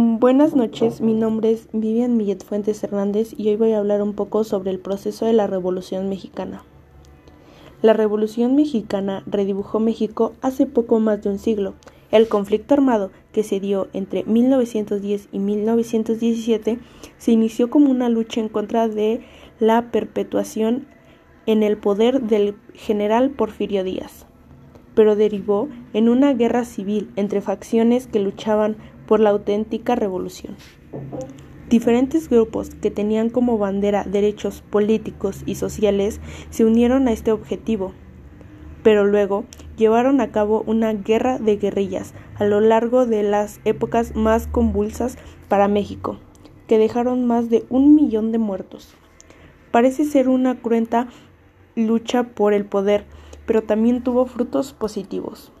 Buenas noches, mi nombre es Vivian Millet Fuentes Hernández y hoy voy a hablar un poco sobre el proceso de la Revolución Mexicana. La Revolución Mexicana redibujó México hace poco más de un siglo. El conflicto armado que se dio entre 1910 y 1917 se inició como una lucha en contra de la perpetuación en el poder del general Porfirio Díaz, pero derivó en una guerra civil entre facciones que luchaban por la auténtica revolución. Diferentes grupos que tenían como bandera derechos políticos y sociales se unieron a este objetivo, pero luego llevaron a cabo una guerra de guerrillas a lo largo de las épocas más convulsas para México, que dejaron más de un millón de muertos. Parece ser una cruenta lucha por el poder, pero también tuvo frutos positivos.